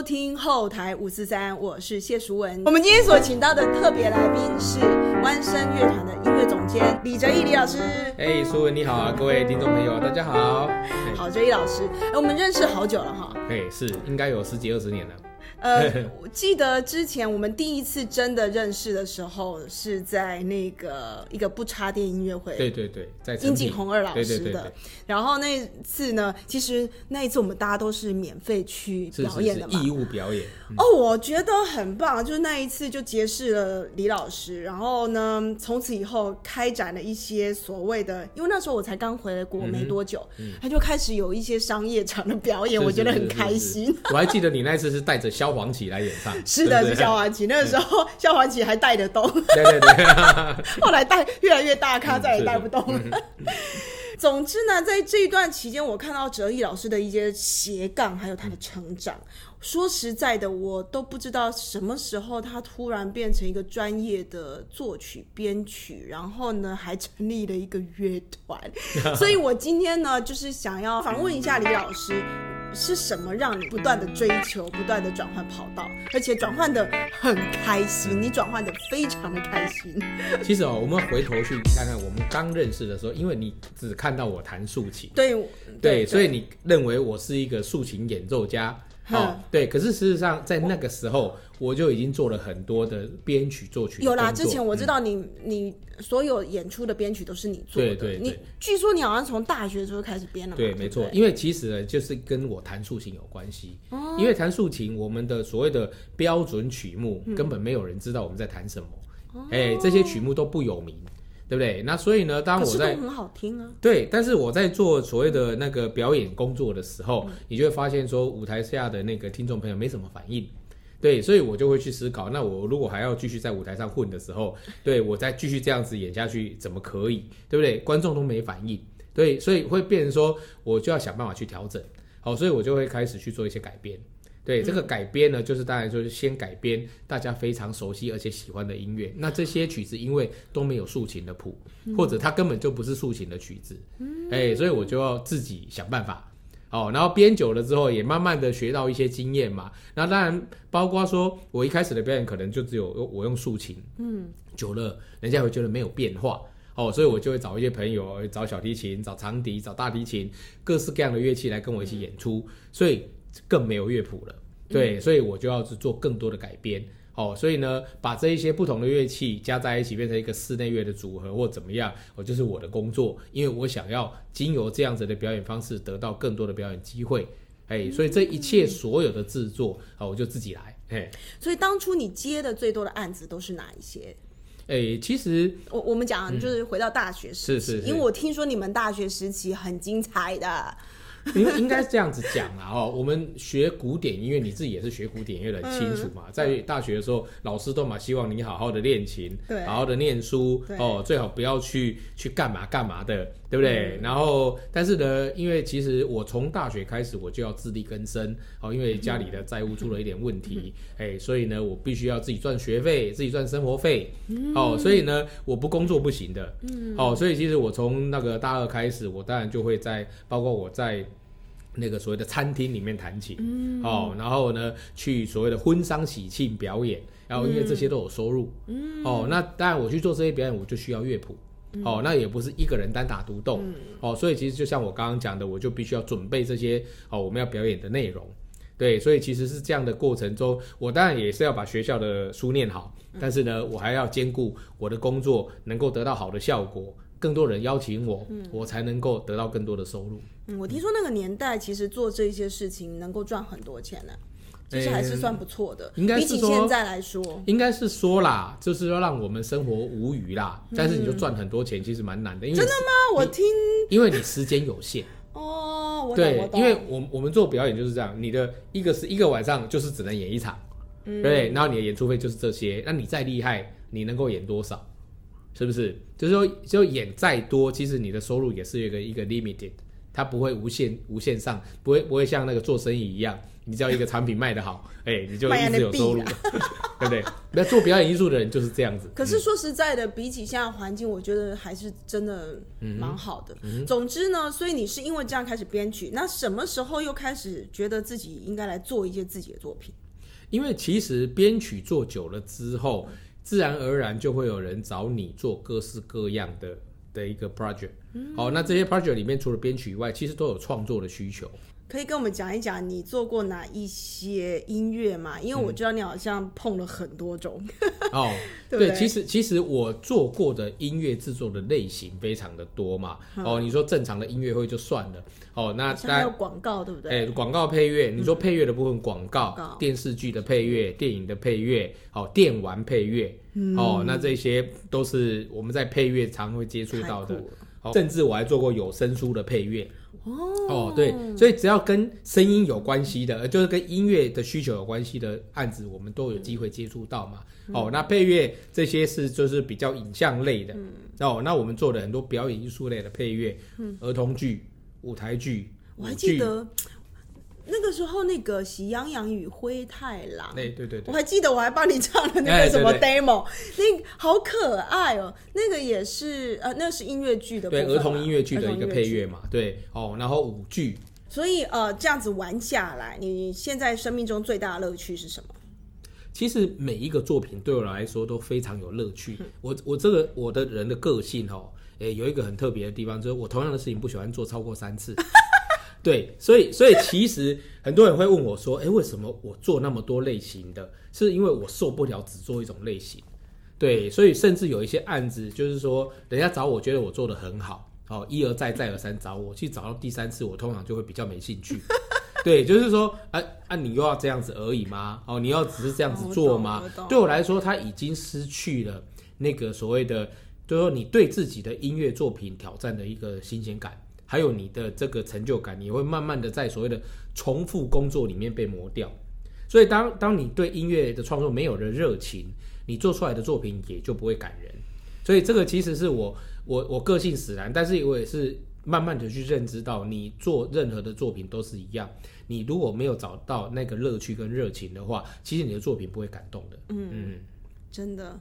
收听后台五四三，我是谢淑文。我们今天所请到的特别来宾是弯声乐团的音乐总监李哲毅李老师。哎，淑文你好啊，各位听众朋友大家好。好，哲毅老师，哎，我们认识好久了哈。哎，是应该有十几二十年了。呃，我记得之前我们第一次真的认识的时候，是在那个一个不插电音乐会。对对对，在金井红二老师的。然后那次呢，其实那一次我们大家都是免费去表演的嘛，义务表演。哦，我觉得很棒，就是那一次就结识了李老师，然后呢，从此以后开展了一些所谓的，因为那时候我才刚回来国没多久，他就开始有一些商业场的表演，我觉得很开心。我还记得你那次是带着萧煌奇来演唱，是的，是萧煌奇。那个时候萧煌奇还带得动，对对对。后来带越来越大咖，再也带不动了。总之呢，在这一段期间，我看到哲毅老师的一些斜杠，还有他的成长。说实在的，我都不知道什么时候他突然变成一个专业的作曲编曲，然后呢，还成立了一个乐团。所以我今天呢，就是想要访问一下李老师。是什么让你不断的追求、不断的转换跑道，而且转换的很开心？你转换的非常的开心。其实哦，我们回头去看看，我们刚认识的时候，因为你只看到我弹竖琴，对对，所以你认为我是一个竖琴演奏家。哦，对，可是事实上在那个时候，我就已经做了很多的编曲作曲。有啦，之前我知道你，你所有演出的编曲都是你做的。对对，你据说你好像从大学时候开始编了。对，没错，因为其实呢，就是跟我弹竖琴有关系。哦。因为弹竖琴，我们的所谓的标准曲目，根本没有人知道我们在弹什么。哦。哎，这些曲目都不有名。对不对？那所以呢，当我在很好听啊。对，但是我在做所谓的那个表演工作的时候，你就会发现说，舞台下的那个听众朋友没什么反应。对，所以我就会去思考，那我如果还要继续在舞台上混的时候，对我再继续这样子演下去，怎么可以？对不对？观众都没反应，对，所以会变成说，我就要想办法去调整。好，所以我就会开始去做一些改编。对这个改编呢，就是当然就是先改编大家非常熟悉而且喜欢的音乐。那这些曲子因为都没有竖琴的谱，或者它根本就不是竖琴的曲子，哎，所以我就要自己想办法。哦，然后编久了之后，也慢慢的学到一些经验嘛。那当然包括说我一开始的表演可能就只有我用竖琴，嗯，久了人家会觉得没有变化。哦，所以我就会找一些朋友，找小提琴、找长笛、找大提琴，各式各样的乐器来跟我一起演出。所以。更没有乐谱了，对，所以我就要去做更多的改编，哦，所以呢，把这一些不同的乐器加在一起，变成一个室内乐的组合或怎么样，我就是我的工作，因为我想要经由这样子的表演方式，得到更多的表演机会，哎，所以这一切所有的制作啊，我就自己来，哎，所以当初你接的最多的案子都是哪一些？哎，其实我我们讲就是回到大学时期，因为我听说你们大学时期很精彩的。应应该是这样子讲啦哦，我们学古典音乐，你自己也是学古典音乐的，很清楚嘛。在大学的时候，老师都嘛希望你好好的练琴，好好的念书哦，最好不要去去干嘛干嘛的。对不对？然后，但是呢，因为其实我从大学开始我就要自力更生哦，因为家里的债务出了一点问题，哎，所以呢，我必须要自己赚学费，自己赚生活费，哦，所以呢，我不工作不行的，嗯哦，所以其实我从那个大二开始，我当然就会在，包括我在那个所谓的餐厅里面弹琴，哦，然后呢，去所谓的婚丧喜庆表演，然后因为这些都有收入，哦，那当然我去做这些表演，我就需要乐谱。哦，那也不是一个人单打独斗，哦，所以其实就像我刚刚讲的，我就必须要准备这些哦我们要表演的内容，对，所以其实是这样的过程中，我当然也是要把学校的书念好，但是呢，我还要兼顾我的工作能够得到好的效果，更多人邀请我，我才能够得到更多的收入。嗯，我听说那个年代其实做这些事情能够赚很多钱呢。其实还是算不错的，应该是说现在来说，应该是说啦，就是要让我们生活无余啦。但是你就赚很多钱，其实蛮难的。真的吗？我听，因为你时间有限 哦。我对，因为我我们做表演就是这样，你的一个是一个晚上就是只能演一场，对，然后你的演出费就是这些。那你再厉害，你能够演多少？是不是？就是说，就演再多，其实你的收入也是一个一个 limited。它不会无限无限上，不会不会像那个做生意一样，你只要一个产品卖得好，哎，你就一直有收入，对不对？那做表演艺术的人就是这样子。可是说实在的，比起现在环境，我觉得还是真的蛮好的。总之呢，所以你是因为这样开始编曲，那什么时候又开始觉得自己应该来做一些自己的作品？因为其实编曲做久了之后，自然而然就会有人找你做各式各样的的一个 project。好，那这些 project 里面除了编曲以外，其实都有创作的需求。可以跟我们讲一讲你做过哪一些音乐吗？因为我知道你好像碰了很多种。哦，对，其实其实我做过的音乐制作的类型非常的多嘛。哦，你说正常的音乐会就算了。哦，那还有广告对不对？哎，广告配乐，你说配乐的部分，广告、电视剧的配乐、电影的配乐，哦，电玩配乐，哦，那这些都是我们在配乐常会接触到的。甚至我还做过有声书的配乐。哦，对，所以只要跟声音有关系的，就是跟音乐的需求有关系的案子，我们都有机会接触到嘛。哦，那配乐这些是就是比较影像类的。哦，那我们做的很多表演艺术类的配乐，儿童剧、舞台剧，我还记得。那个时候，那个《喜羊羊与灰太狼》，哎，对对对，我还记得我还帮你唱了那个什么 demo，那好可爱哦。那个也是呃，那是音乐剧的，对，儿童音乐剧的一个配乐嘛，对哦。然后舞剧，所以呃，这样子玩下来，你现在生命中最大的乐趣是什么？其实每一个作品对我来说都非常有乐趣。我我这个我的人的个性哦，哎，有一个很特别的地方，就是我同样的事情不喜欢做超过三次。对，所以所以其实很多人会问我说：“哎，为什么我做那么多类型的？是因为我受不了只做一种类型。”对，所以甚至有一些案子，就是说人家找我，觉得我做的很好，哦，一而再再而三找我，去找到第三次，我通常就会比较没兴趣。对，就是说，啊啊，你又要这样子而已吗？哦，你要只是这样子做吗？对我来说，他已经失去了那个所谓的，就是说你对自己的音乐作品挑战的一个新鲜感。还有你的这个成就感，你会慢慢的在所谓的重复工作里面被磨掉。所以当当你对音乐的创作没有了热情，你做出来的作品也就不会感人。所以这个其实是我我我个性使然，但是我也是慢慢的去认知到，你做任何的作品都是一样。你如果没有找到那个乐趣跟热情的话，其实你的作品不会感动的。嗯嗯，真的。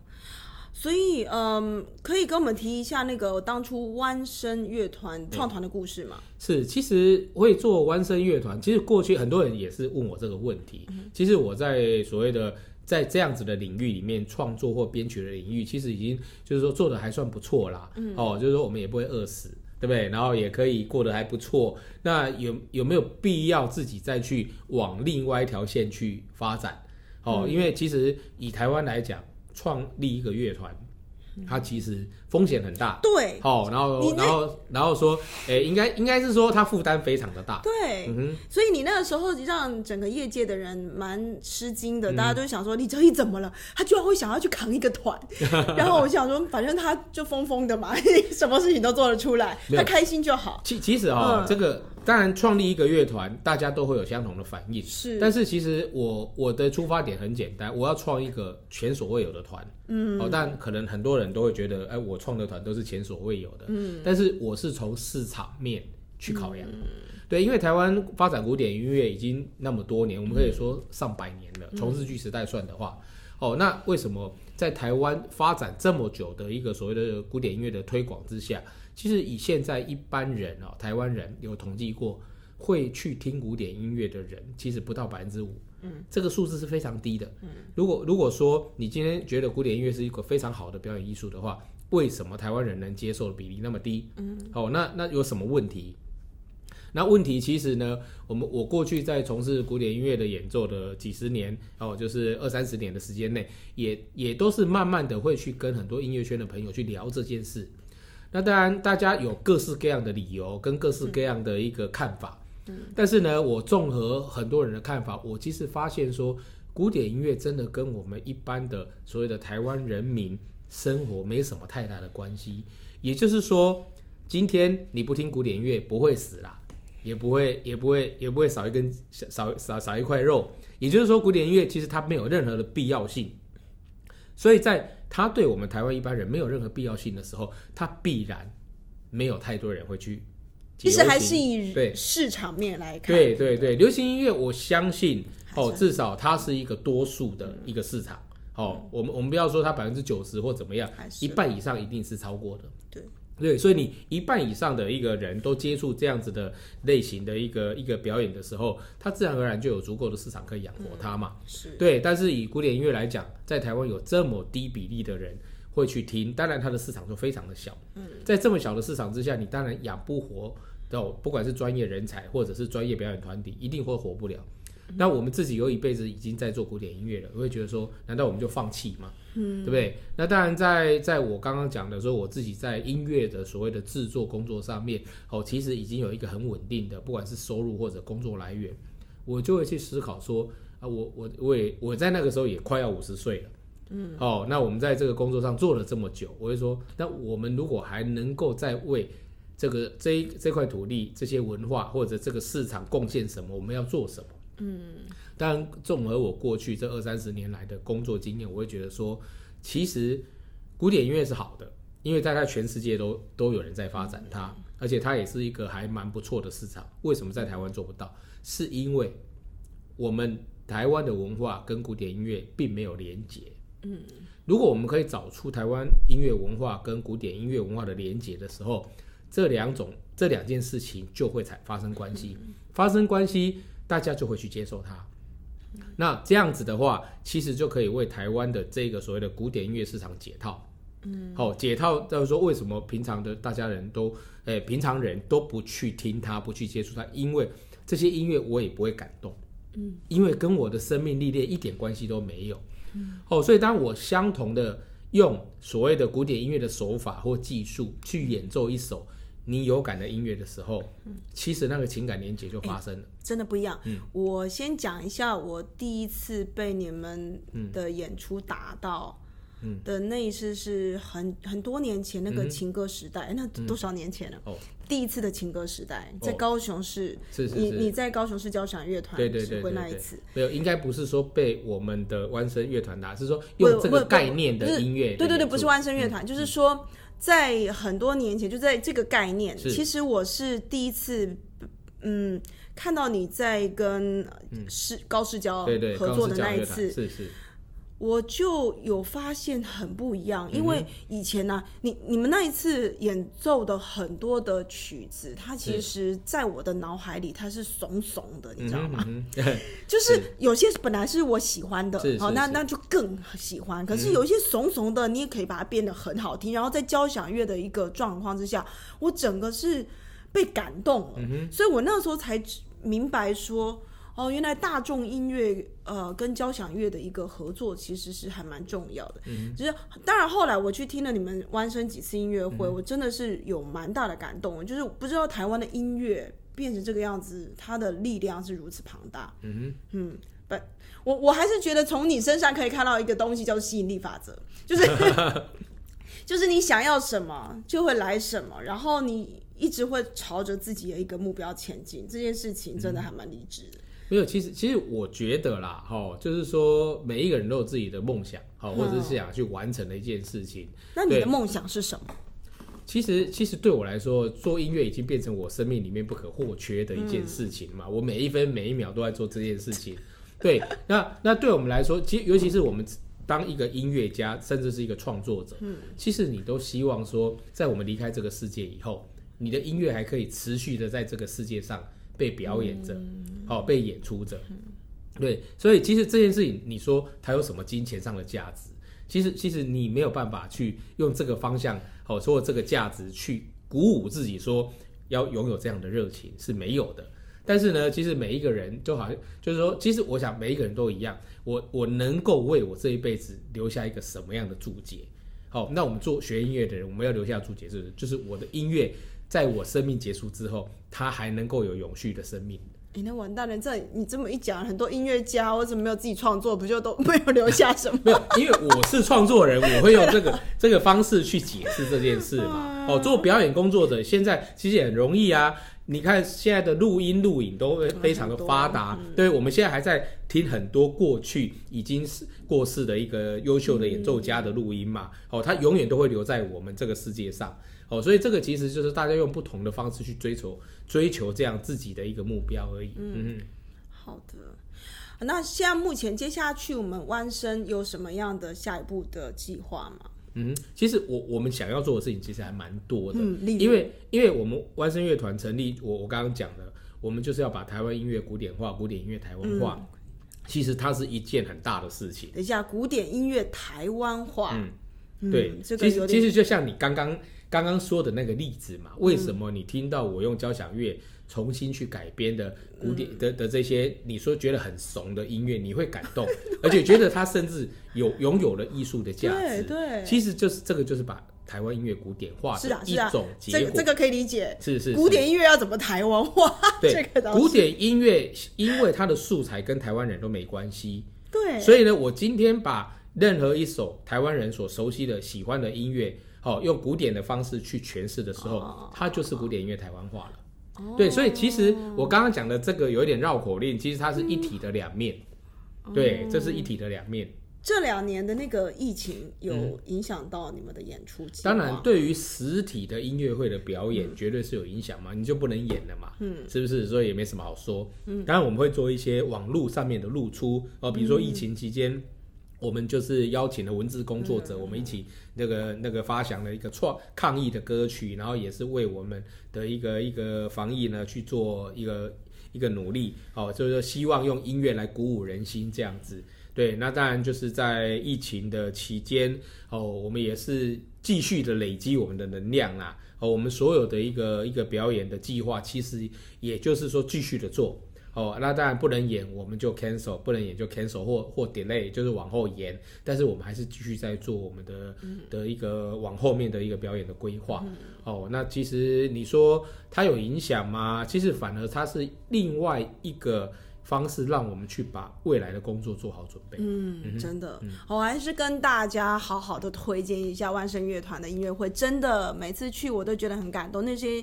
所以，嗯，可以跟我们提一下那个当初弯声乐团创团的故事吗？是，其实会做弯声乐团，其实过去很多人也是问我这个问题。其实我在所谓的在这样子的领域里面创作或编曲的领域，其实已经就是说做的还算不错啦。哦，就是说我们也不会饿死，对不对？然后也可以过得还不错。那有有没有必要自己再去往另外一条线去发展？哦，因为其实以台湾来讲。创立一个乐团，他其实风险很大。对，好，然后，然后，然后说，哎，应该应该是说，他负担非常的大。对，所以你那个时候让整个业界的人蛮吃惊的，大家都想说，李哲一怎么了？他居然会想要去扛一个团。然后我想说，反正他就疯疯的嘛，什么事情都做得出来，他开心就好。其其实啊，这个。当然，创立一个乐团，大家都会有相同的反应。是，但是其实我我的出发点很简单，我要创一个前所未有的团。嗯，哦，但可能很多人都会觉得，哎，我创的团都是前所未有的。嗯，但是我是从市场面去考量。对，因为台湾发展古典音乐已经那么多年，我们可以说上百年了。从日据时代算的话，哦，那为什么在台湾发展这么久的一个所谓的古典音乐的推广之下？其实以现在一般人哦，台湾人有统计过，会去听古典音乐的人，其实不到百分之五。嗯，这个数字是非常低的。嗯，如果如果说你今天觉得古典音乐是一个非常好的表演艺术的话，为什么台湾人能接受的比例那么低？嗯，哦，那那有什么问题？那问题其实呢，我们我过去在从事古典音乐的演奏的几十年，哦，就是二三十年的时间内，也也都是慢慢的会去跟很多音乐圈的朋友去聊这件事。那当然，大家有各式各样的理由跟各式各样的一个看法。嗯，但是呢，我综合很多人的看法，我其实发现说，古典音乐真的跟我们一般的所谓的台湾人民生活没什么太大的关系。也就是说，今天你不听古典音乐不会死啦，也不会也不会也不会少一根少少少一块肉。也就是说，古典音乐其实它没有任何的必要性。所以在它对我们台湾一般人没有任何必要性的时候，它必然没有太多人会去其实还是以对市场面来看，对对对，流行音乐我相信哦，至少它是一个多数的一个市场。哦，我们我们不要说它百分之九十或怎么样，一半以上一定是超过的。对对，所以你一半以上的一个人都接触这样子的类型的一个一个表演的时候，他自然而然就有足够的市场可以养活他嘛。是对，但是以古典音乐来讲，在台湾有这么低比例的人会去听，当然它的市场就非常的小。嗯，在这么小的市场之下，你当然养不活到，不管是专业人才或者是专业表演团体，一定会活不了。那我们自己有一辈子已经在做古典音乐了，我会觉得说，难道我们就放弃吗？嗯，对不对？那当然，在在我刚刚讲的说，我自己在音乐的所谓的制作工作上面，哦，其实已经有一个很稳定的，不管是收入或者工作来源，我就会去思考说，啊，我我我也我在那个时候也快要五十岁了，嗯，哦，那我们在这个工作上做了这么久，我会说，那我们如果还能够再为这个这这块土地、这些文化或者这个市场贡献什么，我们要做什么？嗯，但综合我过去这二三十年来的工作经验，我会觉得说，其实古典音乐是好的，因为大概全世界都都有人在发展它，而且它也是一个还蛮不错的市场。为什么在台湾做不到？是因为我们台湾的文化跟古典音乐并没有连结。嗯，如果我们可以找出台湾音乐文化跟古典音乐文化的连结的时候，这两种这两件事情就会产发生关系，发生关系。大家就会去接受它，那这样子的话，其实就可以为台湾的这个所谓的古典音乐市场解套。嗯，好，解套就是说，为什么平常的大家人都，诶，平常人都不去听它，不去接触它，因为这些音乐我也不会感动。嗯，因为跟我的生命历练一点关系都没有。嗯，哦，所以当我相同的用所谓的古典音乐的手法或技术去演奏一首。你有感的音乐的时候，其实那个情感连接就发生了，真的不一样。嗯。我先讲一下我第一次被你们的演出打到的那一次，是很很多年前那个情歌时代，那多少年前了？哦，第一次的情歌时代在高雄市，你你在高雄市交响乐团指挥那一次，没有，应该不是说被我们的万声乐团打，是说用这个概念的音乐，对对对，不是万声乐团，就是说。在很多年前，就在这个概念，其实我是第一次，嗯，看到你在跟市高市交合作的那一次，是是。我就有发现很不一样，因为以前呢，你你们那一次演奏的很多的曲子，它其实在我的脑海里它是怂怂的，你知道吗？就是有些本来是我喜欢的，好，那那就更喜欢。可是有一些怂怂的，你也可以把它变得很好听。然后在交响乐的一个状况之下，我整个是被感动了，所以我那时候才明白说。哦，原来大众音乐呃跟交响乐的一个合作其实是还蛮重要的。嗯，就是当然后来我去听了你们弯声几次音乐会，我真的是有蛮大的感动。就是不知道台湾的音乐变成这个样子，它的力量是如此庞大。嗯嗯，不，我我还是觉得从你身上可以看到一个东西，叫做吸引力法则，就是 就是你想要什么就会来什么，然后你一直会朝着自己的一个目标前进。这件事情真的还蛮励志的。没有，其实其实我觉得啦，哈，就是说每一个人都有自己的梦想，好，或者是想去完成的一件事情。那你的梦想是什么？其实其实对我来说，做音乐已经变成我生命里面不可或缺的一件事情嘛。我每一分每一秒都在做这件事情。对，那那对我们来说，其实尤其是我们当一个音乐家，甚至是一个创作者，嗯，其实你都希望说，在我们离开这个世界以后，你的音乐还可以持续的在这个世界上。被表演着，好被演出着，对，所以其实这件事情，你说它有什么金钱上的价值？其实，其实你没有办法去用这个方向，好说这个价值去鼓舞自己，说要拥有这样的热情是没有的。但是呢，其实每一个人就好像就是说，其实我想每一个人都一样，我我能够为我这一辈子留下一个什么样的注解？好，那我们做学音乐的人，我们要留下注解，是就是我的音乐。在我生命结束之后，他还能够有永续的生命。哎，那完蛋了！这你这么一讲，很多音乐家或者没有自己创作，不就都 没有留下什么？没有，因为我是创作人，我会用这个 这个方式去解释这件事嘛。哦，做表演工作者现在其实也很容易啊。你看现在的录音录影都非常的发达，对，我们现在还在听很多过去已经是过世的一个优秀的演奏家的录音嘛。哦，他永远都会留在我们这个世界上。哦，所以这个其实就是大家用不同的方式去追求追求这样自己的一个目标而已。嗯嗯，好的。那现在目前接下去我们弯生有什么样的下一步的计划吗？嗯，其实我我们想要做的事情其实还蛮多的，嗯因为因为我们弯生乐团成立，我我刚刚讲的，我们就是要把台湾音乐古典化，古典音乐台湾化，其实它是一件很大的事情。等一下，古典音乐台湾化，嗯对，这个其实其实就像你刚刚刚刚说的那个例子嘛，为什么你听到我用交响乐重新去改编的古典的的这些，你说觉得很怂的音乐，你会感动，而且觉得它甚至有拥有了艺术的价值。对对其实就是这个就是把台湾音乐古典化的一种，这结果。个这个可以理解。是是是古典音乐要怎么台湾化？对这个古典音乐，因为它的素材跟台湾人都没关系，对，所以呢，我今天把任何一首台湾人所熟悉的、喜欢的音乐，哦，用古典的方式去诠释的时候，哦它就是古典音乐台湾化了。对，所以其实我刚刚讲的这个有一点绕口令，其实它是一体的两面。对，这是一体的两面。这两年的那个疫情有影响到你们的演出当然，对于实体的音乐会的表演，绝对是有影响嘛，你就不能演了嘛，嗯，是不是？所以也没什么好说。嗯，当然我们会做一些网络上面的露出哦，比如说疫情期间。我们就是邀请了文字工作者，我们一起那个那个发想了一个创抗议的歌曲，然后也是为我们的一个一个防疫呢去做一个一个努力，哦，就是说希望用音乐来鼓舞人心这样子。对，那当然就是在疫情的期间，哦，我们也是继续的累积我们的能量啦。哦，我们所有的一个一个表演的计划，其实也就是说继续的做。哦，那当然不能演，我们就 cancel，不能演就 cancel 或或 delay，就是往后延。但是我们还是继续在做我们的、的一个往后面的一个表演的规划。哦，那其实你说它有影响吗？其实反而它是另外一个方式，让我们去把未来的工作做好准备。嗯，真的，我还是跟大家好好的推荐一下万盛乐团的音乐会。真的，每次去我都觉得很感动，那些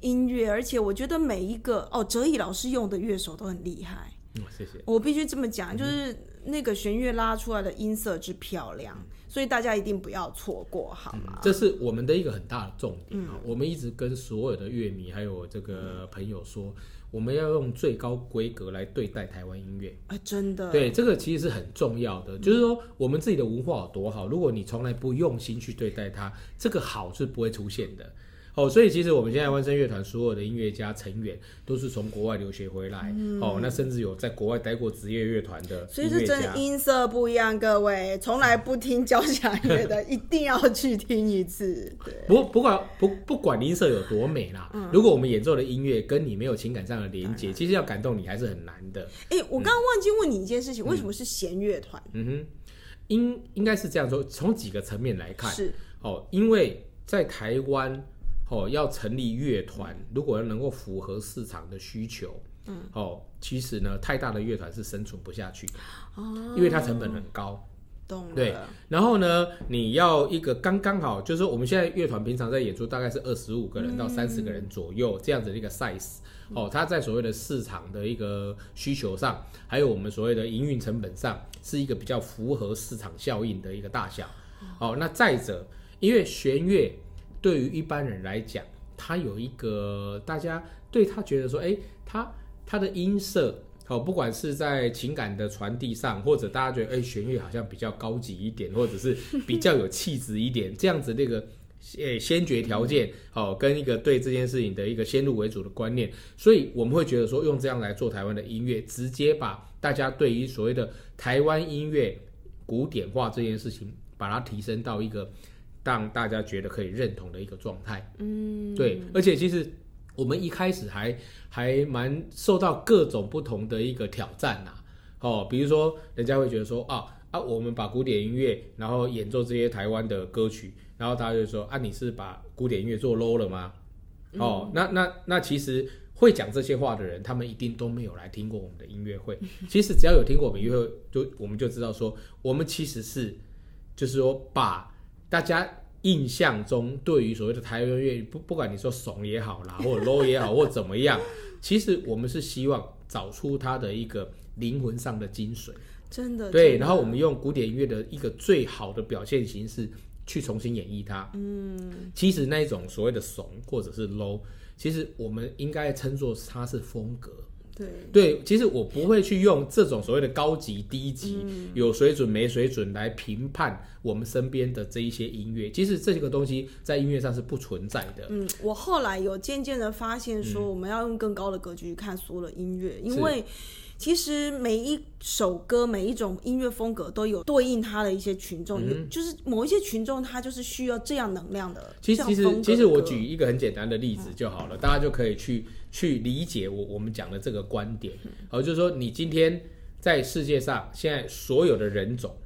音乐，而且我觉得每一个哦，哲毅老师用的乐手都很厉害。嗯，谢谢。我必须这么讲，就是那个弦乐拉出来的音色之漂亮，所以大家一定不要错过，好吗？这是我们的一个很大的重点啊！我们一直跟所有的乐迷还有这个朋友说，我们要用最高规格来对待台湾音乐。啊，真的，对，这个其实是很重要的。就是说，我们自己的文化有多好，如果你从来不用心去对待它，这个好是不会出现的。哦，所以其实我们现在万声乐团所有的音乐家成员都是从国外留学回来，哦，那甚至有在国外待过职业乐团的嗯所以是。真的音色不一样，各位从来不听交响乐的，一定要去听一次。对，不不管不不管音色有多美啦，嗯如果我们演奏的音乐跟你没有情感上的连接，其实要感动你还是很难的。哎，我刚刚忘记问你一件事情，为什么是弦乐团？嗯哼，应应该是这样说，从几个层面来看，是哦，因为在台湾哦要成立乐团，如果能够符合市场的需求，嗯，哦，其实呢，太大的乐团是生存不下去的，哦，因为它成本很高。懂了。对然后呢，你要一个刚刚好，就是说我们现在乐团平常在演出大概是二十五个人到三十个人左右、这样子的一个 size。哦，它在所谓的市场的一个需求上，还有我们所谓的营运成本上，是一个比较符合市场效应的一个大小。哦，那再者，因为弦乐对于一般人来讲，它有一个大家对他觉得说，哎，他他的音色。好，不管是在情感的传递上，或者大家觉得哎，弦乐好像比较高级一点，或者是比较有气质一点，这样子那个呃先决条件，好、跟一个对这件事情的一个先入为主的观念，所以我们会觉得说，用这样来做台湾的音乐，直接把大家对于所谓的台湾音乐古典化这件事情，把它提升到一个让大家觉得可以认同的一个状态。嗯，对，而且其实我们一开始还还蛮受到各种不同的一个挑战呐、哦，比如说人家会觉得说啊啊，我们把古典音乐，然后演奏这些台湾的歌曲，然后大家就说啊，你是把古典音乐做 low 了吗？哦，那那那其实会讲这些话的人，他们一定都没有来听过我们的音乐会。其实只要有听过我们音乐会，就我们就知道说，我们其实是就是说把大家印象中对于所谓的台湾乐，不不管你说怂也好啦，或者 low 也好，或怎么样，其实我们是希望找出它的一个灵魂上的精髓。真的对，的然后我们用古典音乐的一个最好的表现形式，去重新演绎它。嗯，其实那一种所谓的怂或者是 low，其实我们应该称作它是风格。对对，其实我不会去用这种所谓的高级、低级、有水准、没水准来评判我们身边的这一些音乐。其实这个东西在音乐上是不存在的。嗯，我后来有渐渐的发现，说我们要用更高的格局去看所有的音乐，因为其实每一首歌、每一种音乐风格都有对应它的一些群众，有就是某一些群众他就是需要这样能量的。其实，其实，其实我举一个很简单的例子就好了，大家就可以去去理解我我们讲的这个观点。好，就是说你今天在世界上现在所有的人种，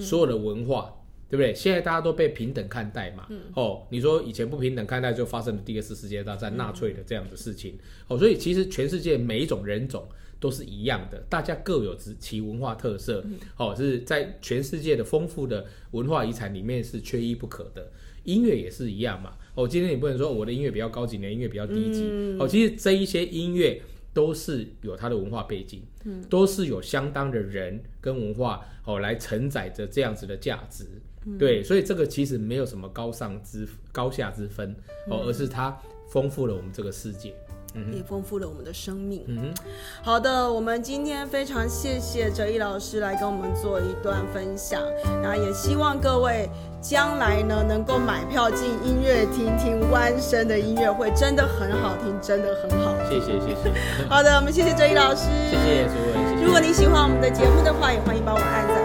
所有的文化。对不对？现在大家都被平等看待嘛。哦，你说以前不平等看待，就发生了第二次世界大战、纳粹的这样的事情。哦，所以其实全世界每一种人种都是一样的，大家各有其其文化特色。哦，是在全世界的丰富的文化遗产里面是缺一不可的。音乐也是一样嘛。哦，今天你不能说我的音乐比较高级，你的音乐比较低级。哦，其实这一些音乐都是有它的文化背景，嗯都是有相当的人跟文化哦来承载着这样子的价值。对，所以这个其实没有什么高尚之高下之分哦，而是它丰富了我们这个世界。也丰富了我们的生命。嗯哼，好的，我们今天非常谢谢哲毅老师来跟我们做一段分享，然后也希望各位将来呢能够买票进音乐厅听弯声的音乐会，真的很好听，真的很好。谢谢谢谢好的，我们谢谢哲毅老师，谢谢。如果你喜欢我们的节目的话，也欢迎帮我按赞、